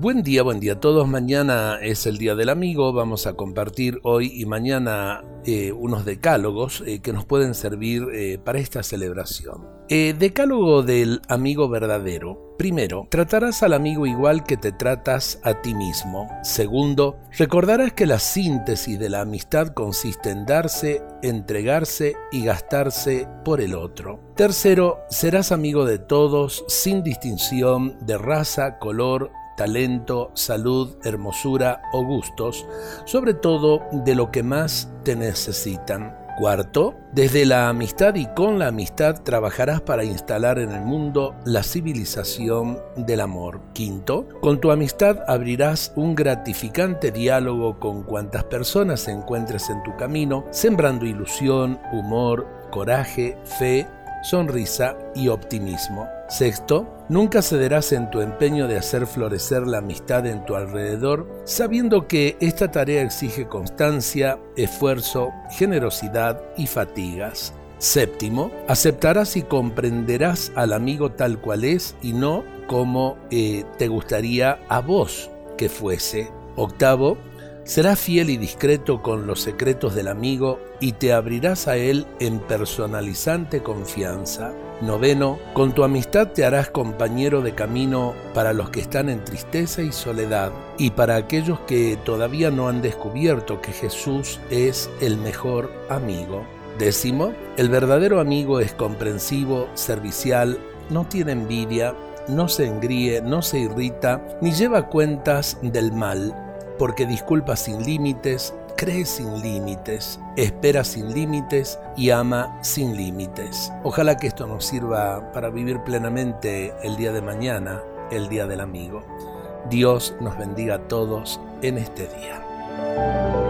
Buen día, buen día a todos. Mañana es el Día del Amigo. Vamos a compartir hoy y mañana eh, unos decálogos eh, que nos pueden servir eh, para esta celebración. decálogo del amigo verdadero. Primero, tratarás al amigo igual que te tratas a ti mismo. Segundo, recordarás que la síntesis de la amistad consiste en darse, entregarse y gastarse por el otro. Tercero, serás amigo de todos sin distinción de raza, color, talento, salud, hermosura o gustos, sobre todo de lo que más te necesitan. Cuarto, desde la amistad y con la amistad trabajarás para instalar en el mundo la civilización del amor. Quinto, con tu amistad abrirás un gratificante diálogo con cuantas personas encuentres en tu camino, sembrando ilusión, humor, coraje, fe, sonrisa y optimismo. Sexto, nunca cederás en tu empeño de hacer florecer la amistad en tu alrededor, sabiendo que esta tarea exige constancia, esfuerzo, generosidad y fatigas. Séptimo, aceptarás y comprenderás al amigo tal cual es y no como eh, te gustaría a vos que fuese. Octavo, serás fiel y discreto con los secretos del amigo y te abrirás a él en personalizante confianza. Noveno, con tu amistad te harás compañero de camino para los que están en tristeza y soledad y para aquellos que todavía no han descubierto que Jesús es el mejor amigo. Décimo, el verdadero amigo es comprensivo, servicial, no tiene envidia, no se engríe, no se irrita, ni lleva cuentas del mal, porque disculpa sin límites, cree sin límites, espera sin límites y ama sin límites. Ojalá que esto nos sirva para vivir plenamente el día de mañana, el día del amigo. Dios nos bendiga a todos en este día.